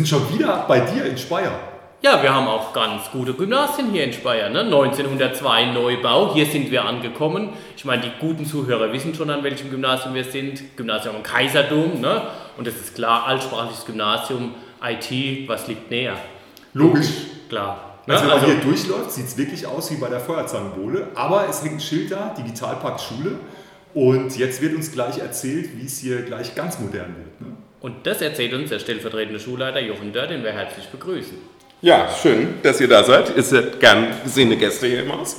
sind schon wieder bei dir in Speyer. Ja, wir haben auch ganz gute Gymnasien hier in Speyer. Ne? 1902 Neubau, hier sind wir angekommen. Ich meine, die guten Zuhörer wissen schon, an welchem Gymnasium wir sind. Gymnasium am Kaiserdom. Ne? Und es ist klar, altsprachliches Gymnasium, IT, was liegt näher? Logisch. Klar. Ne? Also wenn man also, hier durchläuft, sieht es wirklich aus wie bei der Feuerzangenbowle. Aber es hängt ein Schild da, Digitalpark Schule. Und jetzt wird uns gleich erzählt, wie es hier gleich ganz modern wird. Ne? Und das erzählt uns der stellvertretende Schulleiter Jochen Dörr, den wir herzlich begrüßen. Ja, schön, dass ihr da seid. Ihr seid gern gesehene Gäste hier im Haus.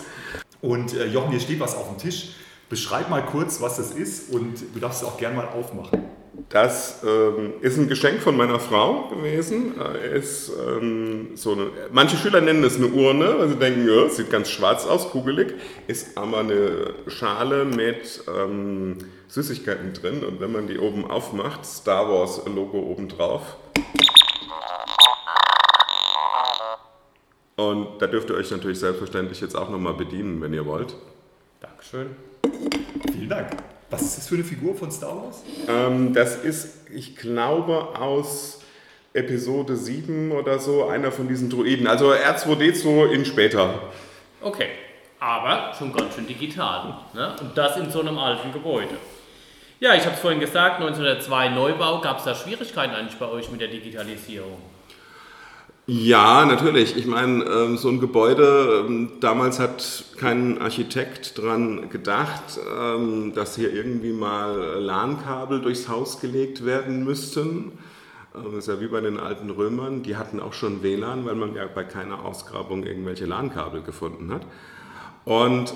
Und äh, Jochen, hier steht was auf dem Tisch. Beschreib mal kurz, was das ist und du darfst es auch gern mal aufmachen. Das ähm, ist ein Geschenk von meiner Frau gewesen. Äh, ist, ähm, so eine, manche Schüler nennen es eine Urne, weil sie denken, ja, sieht ganz schwarz aus, kugelig. Ist aber eine Schale mit ähm, Süßigkeiten drin und wenn man die oben aufmacht, Star Wars Logo oben drauf. Und da dürft ihr euch natürlich selbstverständlich jetzt auch nochmal bedienen, wenn ihr wollt. Dankeschön. Vielen Dank. Was ist das für eine Figur von Star Wars? Ähm, das ist, ich glaube, aus Episode 7 oder so, einer von diesen Druiden. Also R2D2 in später. Okay, aber schon ganz schön digital. Ne? Und das in so einem alten Gebäude. Ja, ich habe es vorhin gesagt, 1902 Neubau. Gab es da Schwierigkeiten eigentlich bei euch mit der Digitalisierung? Ja, natürlich. Ich meine, ähm, so ein Gebäude, ähm, damals hat kein Architekt dran gedacht, ähm, dass hier irgendwie mal LAN-Kabel durchs Haus gelegt werden müssten. Das ist ja wie bei den alten Römern, die hatten auch schon WLAN, weil man ja bei keiner Ausgrabung irgendwelche LAN-Kabel gefunden hat. Und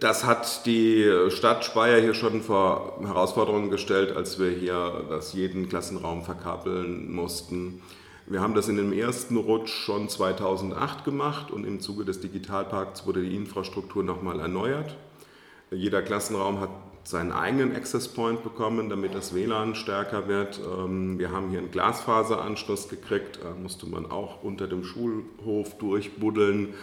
das hat die Stadt Speyer hier schon vor Herausforderungen gestellt, als wir hier das jeden Klassenraum verkabeln mussten. Wir haben das in dem ersten Rutsch schon 2008 gemacht und im Zuge des Digitalparks wurde die Infrastruktur nochmal erneuert. Jeder Klassenraum hat seinen eigenen Access Point bekommen, damit das WLAN stärker wird. Ähm, wir haben hier einen Glasfaseranschluss gekriegt, da musste man auch unter dem Schulhof durchbuddeln.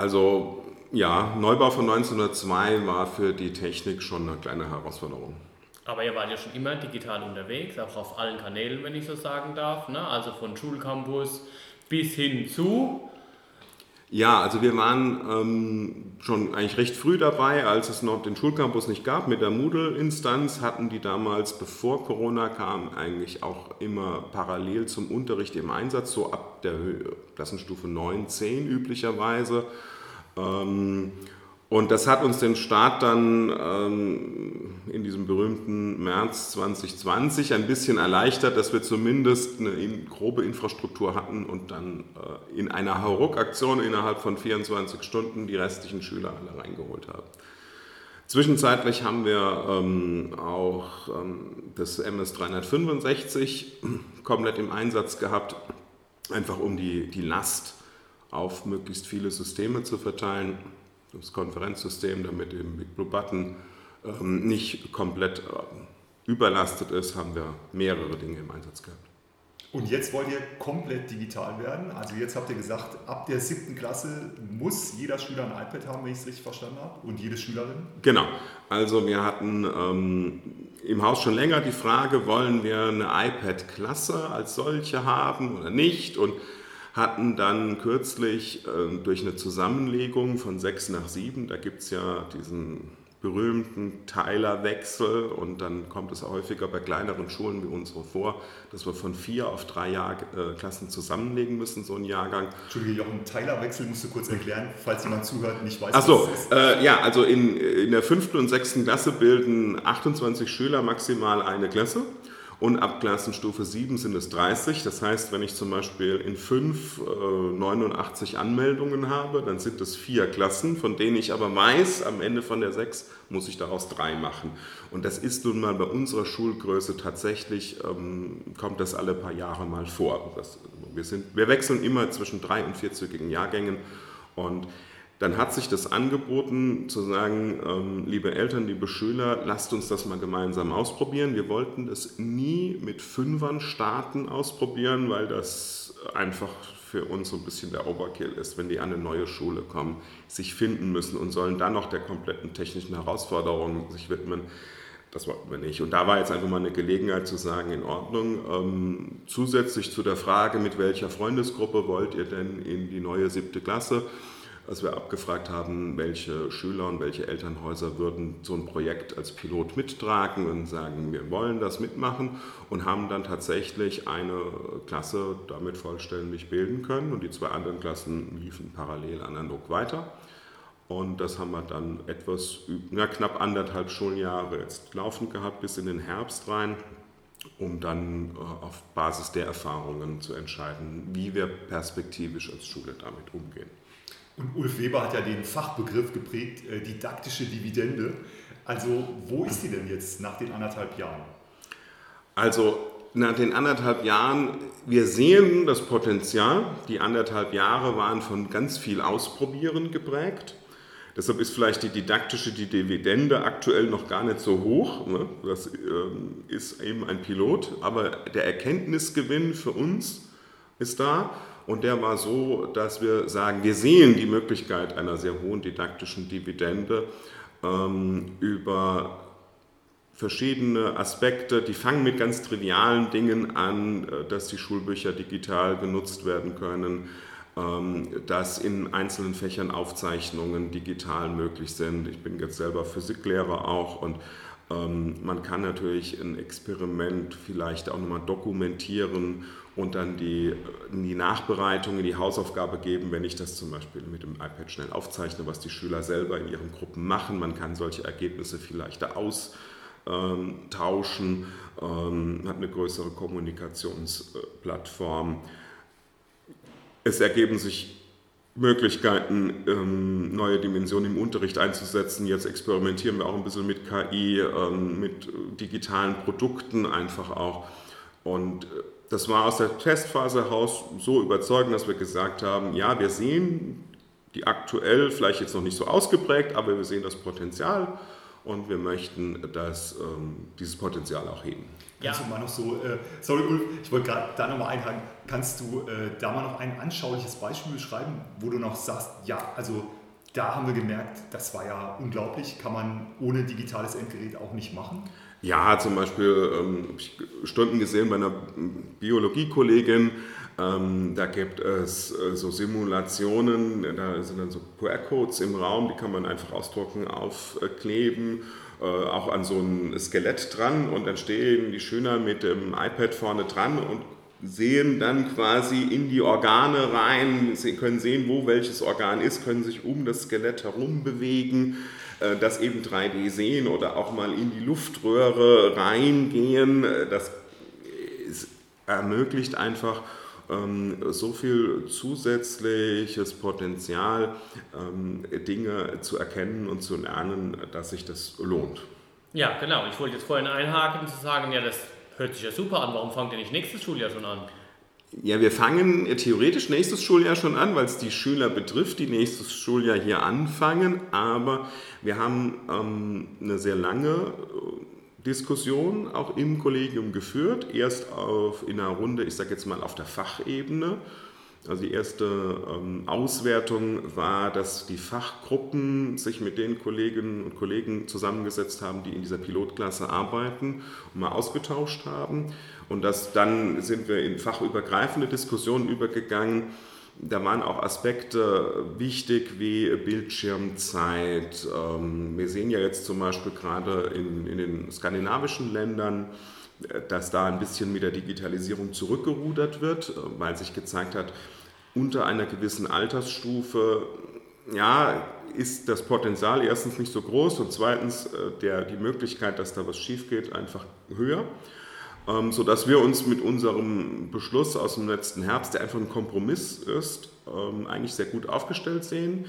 Also ja, Neubau von 1902 war für die Technik schon eine kleine Herausforderung. Aber ihr wart ja schon immer digital unterwegs, auch auf allen Kanälen, wenn ich so sagen darf. Ne? Also von Schulcampus bis hin zu. Ja, also wir waren ähm, schon eigentlich recht früh dabei, als es noch den Schulcampus nicht gab. Mit der Moodle-Instanz hatten die damals, bevor Corona kam, eigentlich auch immer parallel zum Unterricht im Einsatz, so ab der Klassenstufe 9, 10 üblicherweise. Ähm, und das hat uns den Start dann ähm, in diesem berühmten März 2020 ein bisschen erleichtert, dass wir zumindest eine in, grobe Infrastruktur hatten und dann äh, in einer Hauruck-Aktion innerhalb von 24 Stunden die restlichen Schüler alle reingeholt haben. Zwischenzeitlich haben wir ähm, auch ähm, das MS 365 komplett im Einsatz gehabt, einfach um die, die Last auf möglichst viele Systeme zu verteilen das Konferenzsystem, damit eben Big Blue Button ähm, nicht komplett äh, überlastet ist, haben wir mehrere Dinge im Einsatz gehabt. Und jetzt wollt ihr komplett digital werden. Also jetzt habt ihr gesagt, ab der siebten Klasse muss jeder Schüler ein iPad haben, wenn ich es richtig verstanden habe, und jede Schülerin? Genau. Also wir hatten ähm, im Haus schon länger die Frage, wollen wir eine iPad-Klasse als solche haben oder nicht? Und hatten dann kürzlich äh, durch eine Zusammenlegung von sechs nach sieben, da gibt es ja diesen berühmten Teilerwechsel und dann kommt es häufiger bei kleineren Schulen wie unsere vor, dass wir von vier auf drei Jahr, äh, Klassen zusammenlegen müssen, so ein Jahrgang. Entschuldige, Jochen, Teilerwechsel musst du kurz erklären, falls jemand zuhört und nicht weiß, Ach so, was das ist. Äh, ja, also in, in der fünften und sechsten Klasse bilden 28 Schüler maximal eine Klasse und ab Klassenstufe 7 sind es 30. Das heißt, wenn ich zum Beispiel in 5 äh, 89 Anmeldungen habe, dann sind es vier Klassen, von denen ich aber weiß, am Ende von der 6 muss ich daraus drei machen. Und das ist nun mal bei unserer Schulgröße tatsächlich, ähm, kommt das alle paar Jahre mal vor. Das, wir, sind, wir wechseln immer zwischen drei- und vierzügigen Jahrgängen und dann hat sich das angeboten zu sagen, ähm, liebe Eltern, liebe Schüler, lasst uns das mal gemeinsam ausprobieren. Wir wollten das nie mit Fünfern starten ausprobieren, weil das einfach für uns so ein bisschen der Overkill ist, wenn die an eine neue Schule kommen, sich finden müssen und sollen dann noch der kompletten technischen Herausforderung sich widmen. das wollten wir nicht. Und da war jetzt einfach mal eine Gelegenheit zu sagen, in Ordnung. Ähm, zusätzlich zu der Frage, mit welcher Freundesgruppe wollt ihr denn in die neue siebte Klasse, als wir abgefragt haben, welche Schüler und welche Elternhäuser würden so ein Projekt als Pilot mittragen und sagen, wir wollen das mitmachen und haben dann tatsächlich eine Klasse damit vollständig bilden können und die zwei anderen Klassen liefen parallel analog weiter. Und das haben wir dann etwas, ja, knapp anderthalb Schuljahre jetzt laufend gehabt, bis in den Herbst rein, um dann äh, auf Basis der Erfahrungen zu entscheiden, wie wir perspektivisch als Schule damit umgehen. Und Ulf Weber hat ja den Fachbegriff geprägt, äh, didaktische Dividende. Also wo ist die denn jetzt nach den anderthalb Jahren? Also nach den anderthalb Jahren, wir sehen das Potenzial. Die anderthalb Jahre waren von ganz viel Ausprobieren geprägt. Deshalb ist vielleicht die didaktische die Dividende aktuell noch gar nicht so hoch. Ne? Das ähm, ist eben ein Pilot, aber der Erkenntnisgewinn für uns ist da. Und der war so, dass wir sagen, wir sehen die Möglichkeit einer sehr hohen didaktischen Dividende ähm, über verschiedene Aspekte, die fangen mit ganz trivialen Dingen an, äh, dass die Schulbücher digital genutzt werden können, ähm, dass in einzelnen Fächern Aufzeichnungen digital möglich sind. Ich bin jetzt selber Physiklehrer auch und man kann natürlich ein Experiment vielleicht auch nochmal dokumentieren und dann die, die Nachbereitung in die Hausaufgabe geben, wenn ich das zum Beispiel mit dem iPad schnell aufzeichne, was die Schüler selber in ihren Gruppen machen. Man kann solche Ergebnisse vielleicht da austauschen, ähm, hat eine größere Kommunikationsplattform. Es ergeben sich Möglichkeiten, ähm, neue Dimensionen im Unterricht einzusetzen. Jetzt experimentieren wir auch ein bisschen mit KI, ähm, mit digitalen Produkten einfach auch. Und äh, das war aus der Testphase heraus so überzeugend, dass wir gesagt haben, ja, wir sehen die aktuell vielleicht jetzt noch nicht so ausgeprägt, aber wir sehen das Potenzial und wir möchten das, ähm, dieses Potenzial auch heben. Ja. Kannst du mal noch so, äh, sorry Ulf, ich wollte gerade da nochmal einhaken, kannst du äh, da mal noch ein anschauliches Beispiel beschreiben, wo du noch sagst, ja, also da haben wir gemerkt, das war ja unglaublich, kann man ohne digitales Endgerät auch nicht machen? Ja, zum Beispiel ähm, habe ich Stunden gesehen bei einer Biologiekollegin, ähm, da gibt es äh, so Simulationen, da sind dann so QR-Codes im Raum, die kann man einfach ausdrucken, aufkleben äh, auch an so ein Skelett dran und dann stehen die Schüler mit dem iPad vorne dran und sehen dann quasi in die Organe rein, sie können sehen, wo welches Organ ist, können sich um das Skelett herum bewegen, äh, das eben 3D sehen oder auch mal in die Luftröhre reingehen. Äh, das ermöglicht einfach so viel zusätzliches Potenzial, ähm, Dinge zu erkennen und zu lernen, dass sich das lohnt. Ja, genau. Ich wollte jetzt vorhin einhaken zu sagen, ja, das hört sich ja super an. Warum fangt ihr nicht nächstes Schuljahr schon an? Ja, wir fangen theoretisch nächstes Schuljahr schon an, weil es die Schüler betrifft, die nächstes Schuljahr hier anfangen. Aber wir haben ähm, eine sehr lange Diskussion auch im Kollegium geführt. Erst auf, in einer Runde, ich sage jetzt mal auf der Fachebene. Also die erste ähm, Auswertung war, dass die Fachgruppen sich mit den Kolleginnen und Kollegen zusammengesetzt haben, die in dieser Pilotklasse arbeiten und mal ausgetauscht haben. Und das, dann sind wir in fachübergreifende Diskussionen übergegangen da waren auch Aspekte wichtig wie Bildschirmzeit. Ähm, wir sehen ja jetzt zum Beispiel gerade in, in den skandinavischen Ländern, dass da ein bisschen mit der Digitalisierung zurückgerudert wird, weil sich gezeigt hat, unter einer gewissen Altersstufe ja, ist das Potenzial erstens nicht so groß und zweitens äh, der, die Möglichkeit, dass da was schief geht, einfach höher. Ähm, sodass wir uns mit unserem Beschluss aus dem letzten Herbst, der einfach ein Kompromiss ist, ähm, eigentlich sehr gut aufgestellt sehen.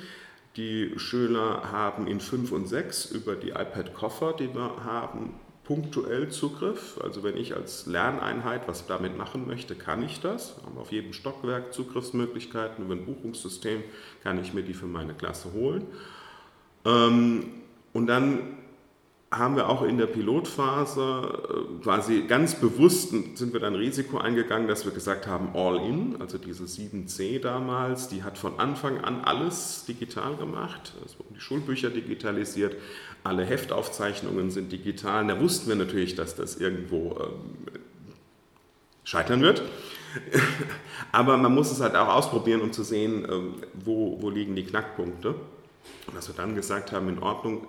Die Schüler haben in 5 und 6 über die iPad-Koffer, die wir haben, punktuell Zugriff. Also wenn ich als Lerneinheit was damit machen möchte, kann ich das. Wir haben auf jedem Stockwerk Zugriffsmöglichkeiten. Über ein Buchungssystem kann ich mir die für meine Klasse holen. Ähm, und dann haben wir auch in der Pilotphase äh, quasi ganz bewusst sind wir dann Risiko eingegangen, dass wir gesagt haben, all in, also diese 7C damals, die hat von Anfang an alles digital gemacht, es wurden die Schulbücher digitalisiert, alle Heftaufzeichnungen sind digital. Da wussten wir natürlich, dass das irgendwo ähm, scheitern wird. Aber man muss es halt auch ausprobieren, um zu sehen, ähm, wo, wo liegen die Knackpunkte. Und dass wir dann gesagt haben, in Ordnung,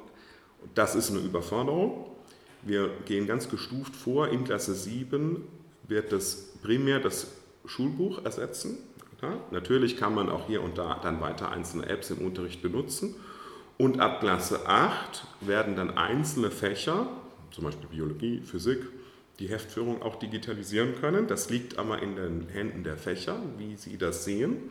das ist eine Überforderung. Wir gehen ganz gestuft vor. In Klasse 7 wird das primär das Schulbuch ersetzen. Ja, natürlich kann man auch hier und da dann weiter einzelne Apps im Unterricht benutzen. Und ab Klasse 8 werden dann einzelne Fächer, zum Beispiel Biologie, Physik, die Heftführung auch digitalisieren können. Das liegt aber in den Händen der Fächer, wie sie das sehen.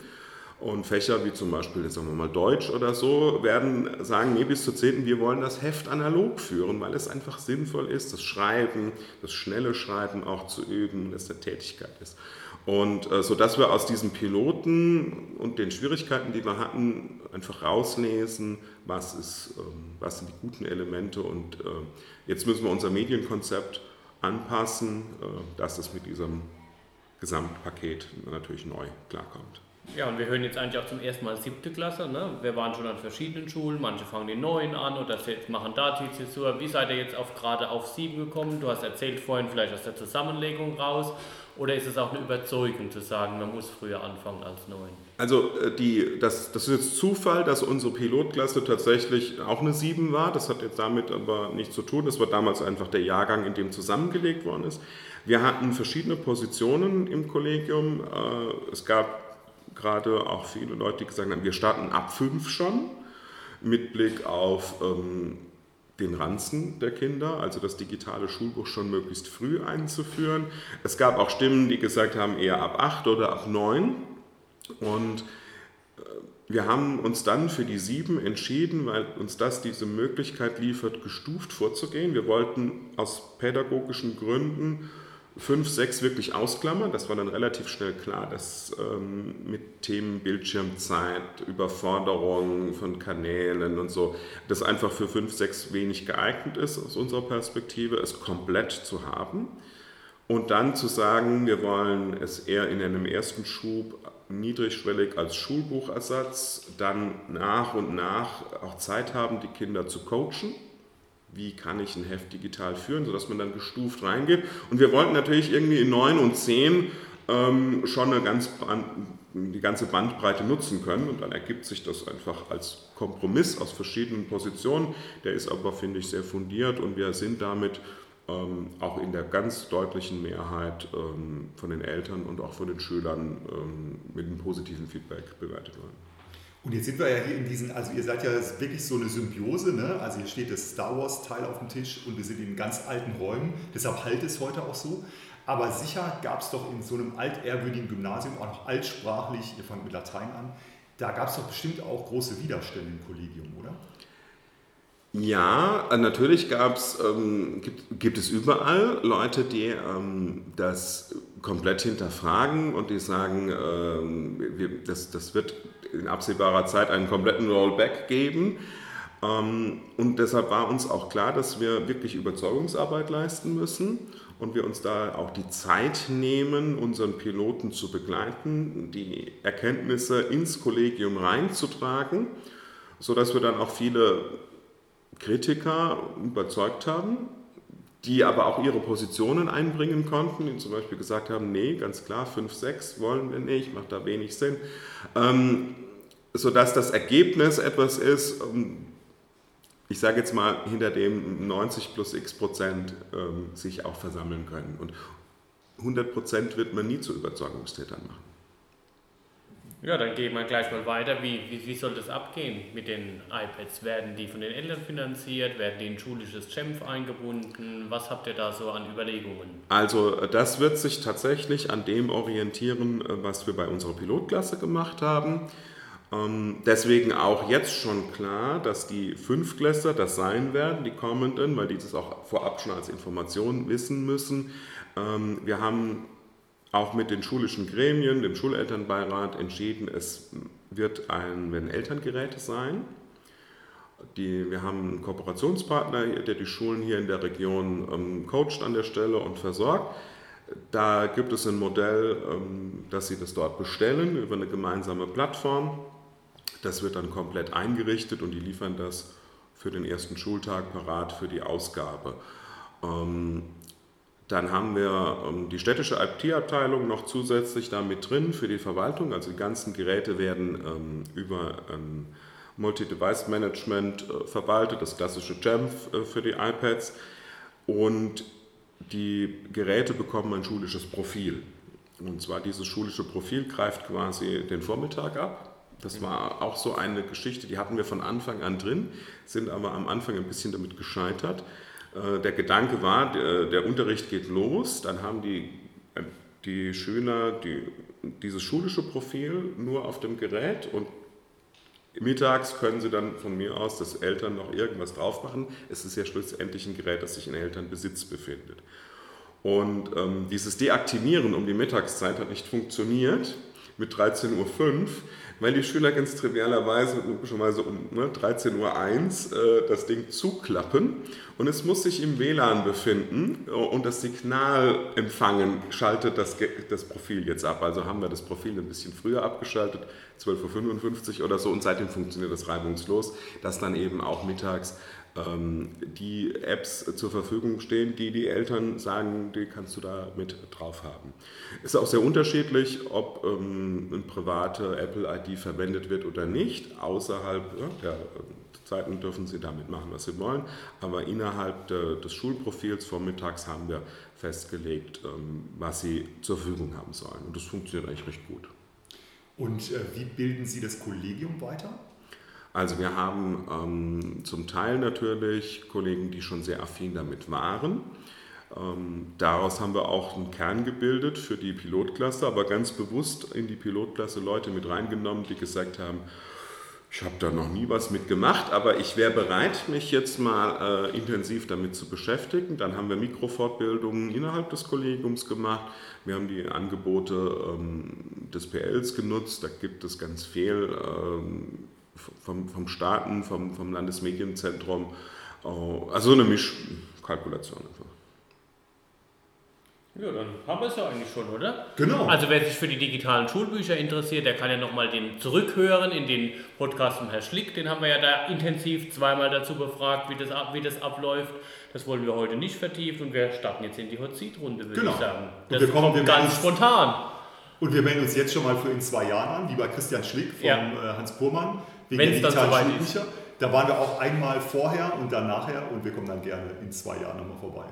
Und Fächer wie zum Beispiel, sagen wir mal Deutsch oder so, werden sagen, nee, bis zur 10. wir wollen das Heft analog führen, weil es einfach sinnvoll ist, das Schreiben, das schnelle Schreiben auch zu üben, dass der Tätigkeit ist. Und äh, so dass wir aus diesen Piloten und den Schwierigkeiten, die wir hatten, einfach rauslesen, was, ist, ähm, was sind die guten Elemente. Und äh, jetzt müssen wir unser Medienkonzept anpassen, äh, dass es mit diesem Gesamtpaket natürlich neu klarkommt. Ja, und wir hören jetzt eigentlich auch zum ersten Mal siebte Klasse. Ne? Wir waren schon an verschiedenen Schulen, manche fangen den neuen an oder machen da die Zäsur. Wie seid ihr jetzt auf, gerade auf sieben gekommen? Du hast erzählt vorhin vielleicht aus der Zusammenlegung raus. Oder ist es auch eine Überzeugung zu sagen, man muss früher anfangen als neun? Also äh, die, das, das ist jetzt Zufall, dass unsere Pilotklasse tatsächlich auch eine sieben war. Das hat jetzt damit aber nichts zu tun. Das war damals einfach der Jahrgang, in dem zusammengelegt worden ist. Wir hatten verschiedene Positionen im Kollegium. Äh, es gab gerade auch viele Leute, die gesagt haben, wir starten ab fünf schon, mit Blick auf ähm, den Ranzen der Kinder, also das digitale Schulbuch schon möglichst früh einzuführen. Es gab auch Stimmen, die gesagt haben, eher ab acht oder ab neun. Und äh, wir haben uns dann für die sieben entschieden, weil uns das diese Möglichkeit liefert, gestuft vorzugehen. Wir wollten aus pädagogischen Gründen 5, 6 wirklich ausklammern. Das war dann relativ schnell klar, dass ähm, mit Themen Bildschirmzeit, Überforderung von Kanälen und so, das einfach für 5, 6 wenig geeignet ist aus unserer Perspektive, es komplett zu haben. Und dann zu sagen, wir wollen es eher in einem ersten Schub niedrigschwellig als Schulbuchersatz, dann nach und nach auch Zeit haben, die Kinder zu coachen wie kann ich ein Heft digital führen, sodass man dann gestuft reingeht. Und wir wollten natürlich irgendwie in 9 und 10 ähm, schon eine ganz die ganze Bandbreite nutzen können und dann ergibt sich das einfach als Kompromiss aus verschiedenen Positionen. Der ist aber, finde ich, sehr fundiert und wir sind damit ähm, auch in der ganz deutlichen Mehrheit ähm, von den Eltern und auch von den Schülern ähm, mit einem positiven Feedback bewertet worden. Und jetzt sind wir ja hier in diesen, also ihr seid ja wirklich so eine Symbiose, ne? also hier steht das Star Wars Teil auf dem Tisch und wir sind in ganz alten Räumen, deshalb halt es heute auch so. Aber sicher gab es doch in so einem altehrwürdigen Gymnasium, auch noch altsprachlich, ihr fangt mit Latein an, da gab es doch bestimmt auch große Widerstände im Kollegium, oder? Ja, natürlich gab's, ähm, gibt, gibt es überall Leute, die ähm, das komplett hinterfragen und die sagen, ähm, wir, das, das wird in absehbarer Zeit einen kompletten Rollback geben. Ähm, und deshalb war uns auch klar, dass wir wirklich Überzeugungsarbeit leisten müssen und wir uns da auch die Zeit nehmen, unseren Piloten zu begleiten, die Erkenntnisse ins Kollegium reinzutragen, sodass wir dann auch viele Kritiker überzeugt haben, die aber auch ihre Positionen einbringen konnten, die zum Beispiel gesagt haben, nee, ganz klar, 5, 6 wollen wir nicht, macht da wenig Sinn. Ähm, sodass das Ergebnis etwas ist, ähm, ich sage jetzt mal, hinter dem 90 plus x Prozent ähm, sich auch versammeln können. Und 100 Prozent wird man nie zu Überzeugungstätern machen. Ja, dann gehen wir gleich mal weiter. Wie, wie, wie soll das abgehen mit den iPads? Werden die von den Eltern finanziert? Werden die in schulisches Champ eingebunden? Was habt ihr da so an Überlegungen? Also das wird sich tatsächlich an dem orientieren, äh, was wir bei unserer Pilotklasse gemacht haben. Ähm, deswegen auch jetzt schon klar, dass die Fünftklässler das sein werden, die kommenden, weil die das auch vorab schon als Information wissen müssen. Ähm, wir haben auch mit den schulischen Gremien, dem Schulelternbeirat entschieden, es wird ein, werden Elterngeräte sein. Die, wir haben einen Kooperationspartner, der die Schulen hier in der Region ähm, coacht an der Stelle und versorgt. Da gibt es ein Modell, ähm, dass sie das dort bestellen über eine gemeinsame Plattform. Das wird dann komplett eingerichtet und die liefern das für den ersten Schultag parat für die Ausgabe. Ähm, dann haben wir ähm, die städtische IT-Abteilung noch zusätzlich da mit drin für die Verwaltung. Also die ganzen Geräte werden ähm, über ein Multi-Device-Management äh, verwaltet, das klassische Jamf äh, für die iPads. Und die Geräte bekommen ein schulisches Profil. Und zwar dieses schulische Profil greift quasi den Vormittag ab. Das war auch so eine Geschichte, die hatten wir von Anfang an drin, sind aber am Anfang ein bisschen damit gescheitert. Äh, der Gedanke war, der, Unterricht geht los, dann haben die, äh, die Schüler die, dieses schulische Profil nur auf dem Gerät und mittags können sie dann von mir aus, dass Eltern noch irgendwas drauf machen. Es ist ja schlussendlich ein Gerät, das sich in Elternbesitz befindet. Und ähm, dieses Deaktivieren um die Mittagszeit hat nicht funktioniert mit 13.05 Uhr, weil die Schüler ganz trivialerweise logischerweise um ne, 13.01 Uhr äh, das Ding zuklappen und es muss sich im WLAN befinden äh, und das Signal empfangen schaltet das, das Profil jetzt ab. Also haben wir das Profil ein bisschen früher abgeschaltet, 12.55 Uhr oder so und seitdem funktioniert das reibungslos, dass dann eben auch mittags ähm, die Apps zur Verfügung stehen, die die Eltern sagen, die kannst du da mit drauf haben. Ist auch sehr unterschiedlich, ob ähm, eine private Apple-ID verwendet wird oder nicht. Außerhalb ja, der Zeiten dürfen sie damit machen, was sie wollen. Aber innerhalb de, des Schulprofils vormittags haben wir festgelegt, ähm, was sie zur Verfügung haben sollen. Und das funktioniert eigentlich recht gut. Und äh, wie bilden Sie das Kollegium weiter? Also wir haben ähm, zum Teil natürlich Kollegen, die schon sehr affin damit waren. Ähm, daraus haben wir auch einen Kern gebildet für die Pilotklasse, aber ganz bewusst in die Pilotklasse Leute mit reingenommen, die gesagt haben, ich habe da noch nie was mitgemacht, aber ich wäre bereit, mich jetzt mal äh, intensiv damit zu beschäftigen. Dann haben wir Mikrofortbildungen innerhalb des Kollegiums gemacht. Wir haben die Angebote ähm, des PLs genutzt. Da gibt es ganz viel ähm, vom, vom Staaten, vom, vom Landesmedienzentrum. Äh, also eine Mischkalkulation einfach. Ja, dann haben wir es ja eigentlich schon, oder? Genau. Also wer sich für die digitalen Schulbücher interessiert, der kann ja nochmal den zurückhören in den Podcast von Herrn Schlick. Den haben wir ja da intensiv zweimal dazu befragt, wie das, wie das abläuft. Das wollen wir heute nicht vertiefen und wir starten jetzt in die Hot Seat Runde, würde genau. ich sagen. Das und wir kommen, wir ganz spontan. Und wir melden uns jetzt schon mal für in zwei Jahren an, lieber Christian Schlick von ja. Äh, Hans Purmann wegen Wenn's der digitalen Schulbücher. Da waren wir auch einmal vorher und dann nachher und wir kommen dann gerne in zwei Jahren nochmal vorbei.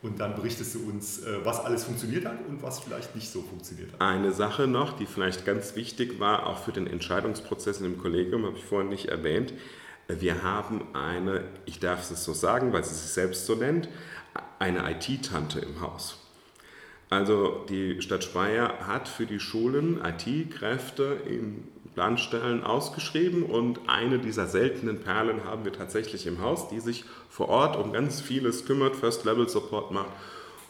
Und dann berichtest du uns, äh, was alles funktioniert hat und was vielleicht nicht so funktioniert hat. Eine Sache noch, die vielleicht ganz wichtig war, auch für den Entscheidungsprozess im Kollegium, habe ich vorhin nicht erwähnt. Wir haben eine, ich darf es so sagen, weil sie sich selbst so nennt, eine IT-Tante im Haus. Also die Stadt Speyer hat für die Schulen IT-Kräfte in Planstellen ausgeschrieben und eine dieser seltenen Perlen haben wir tatsächlich im Haus, die sich vor Ort um ganz vieles kümmert, First-Level-Support macht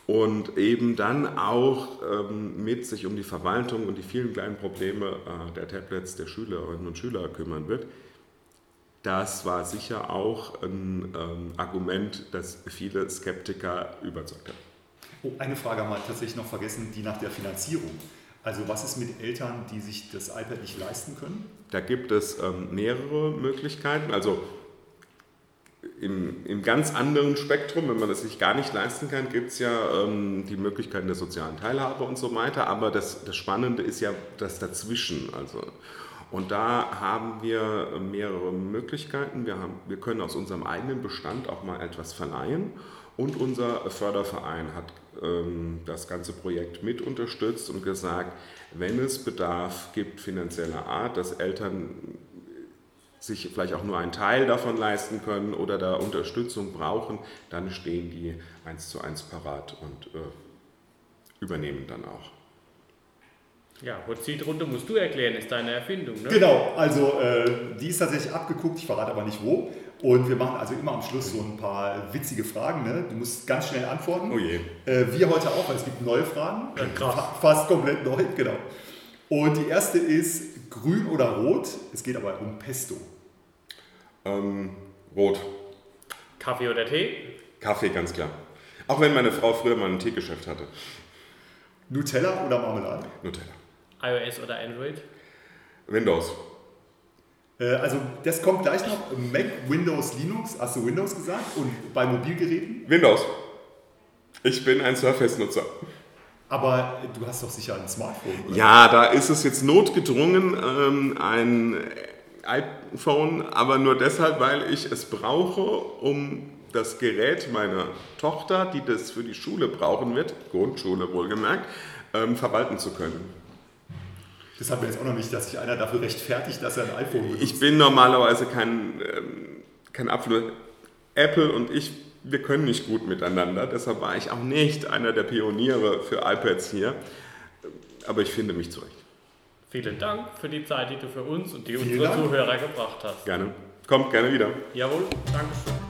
und eben dann auch ähm, mit sich um die Verwaltung und die vielen kleinen Probleme äh, der Tablets der Schülerinnen und Schüler kümmern wird. Das war sicher auch ein ähm, Argument, das viele Skeptiker überzeugt hat. Oh, eine Frage haben wir tatsächlich noch vergessen, die nach der Finanzierung. Also was ist mit Eltern, die sich das iPad nicht leisten können? Da gibt es ähm, mehrere Möglichkeiten. Also im, im, ganz anderen Spektrum, wenn man das sich gar nicht leisten kann, gibt es ja ähm, die Möglichkeiten der sozialen Teilhabe und so weiter. Aber das, das Spannende ist ja das Dazwischen. Also, und da haben wir mehrere Möglichkeiten. Wir, haben, wir können aus unserem eigenen Bestand auch mal etwas verleihen. Und unser Förderverein hat ähm, das ganze Projekt mit unterstützt und gesagt, wenn es Bedarf gibt finanzieller Art, dass Eltern sich vielleicht auch nur einen Teil davon leisten können oder da Unterstützung brauchen, dann stehen die eins zu eins parat und äh, übernehmen dann auch. Ja, Hotseat-Runde musst du erklären, ist deine Erfindung, ne? Genau, also äh, die ist tatsächlich abgeguckt, ich verrate aber nicht wo. Und wir machen also immer am Schluss so ein paar witzige Fragen. Ne? Du musst ganz schnell antworten. Oh je. Äh, wir heute auch, weil es gibt neue Fragen. Ja, krass. Fast komplett neu, genau. Und die erste ist grün oder rot. Es geht aber um Pesto. Ähm, rot. Kaffee oder Tee? Kaffee, ganz klar. Auch wenn meine Frau früher mal ein Teegeschäft hatte. Nutella oder Marmelade? Nutella. iOS oder Android? Windows. Äh, also das kommt gleich noch. Mac, Windows, Linux. Hast du Windows gesagt? Und bei Mobilgeräten? Windows. Ich bin ein Surface-Nutzer. Aber du hast doch sicher ein Smartphone. Oder? Ja, da ist es jetzt notgedrungen, ähm, ein iPhone, aber nur deshalb, weil ich es brauche, um das Gerät meiner Tochter, die das für die Schule brauchen wird, Grundschule wohlgemerkt, ähm, verwalten zu können. Das hat mir jetzt auch noch nicht, dass sich einer dafür rechtfertigt, dass er ein iPhone benutzt. Ich bin normalerweise kein, ähm, kein absoluter Apple und ich, wir können nicht gut miteinander. Deshalb war ich auch nicht einer der Pioniere für iPads hier. Aber ich finde mich zurecht. Vielen Dank für die Zeit, die du für uns und die Vielen unsere Dank. Zuhörer gebracht hast. Gerne. Kommt gerne wieder. Jawohl, Dankeschön.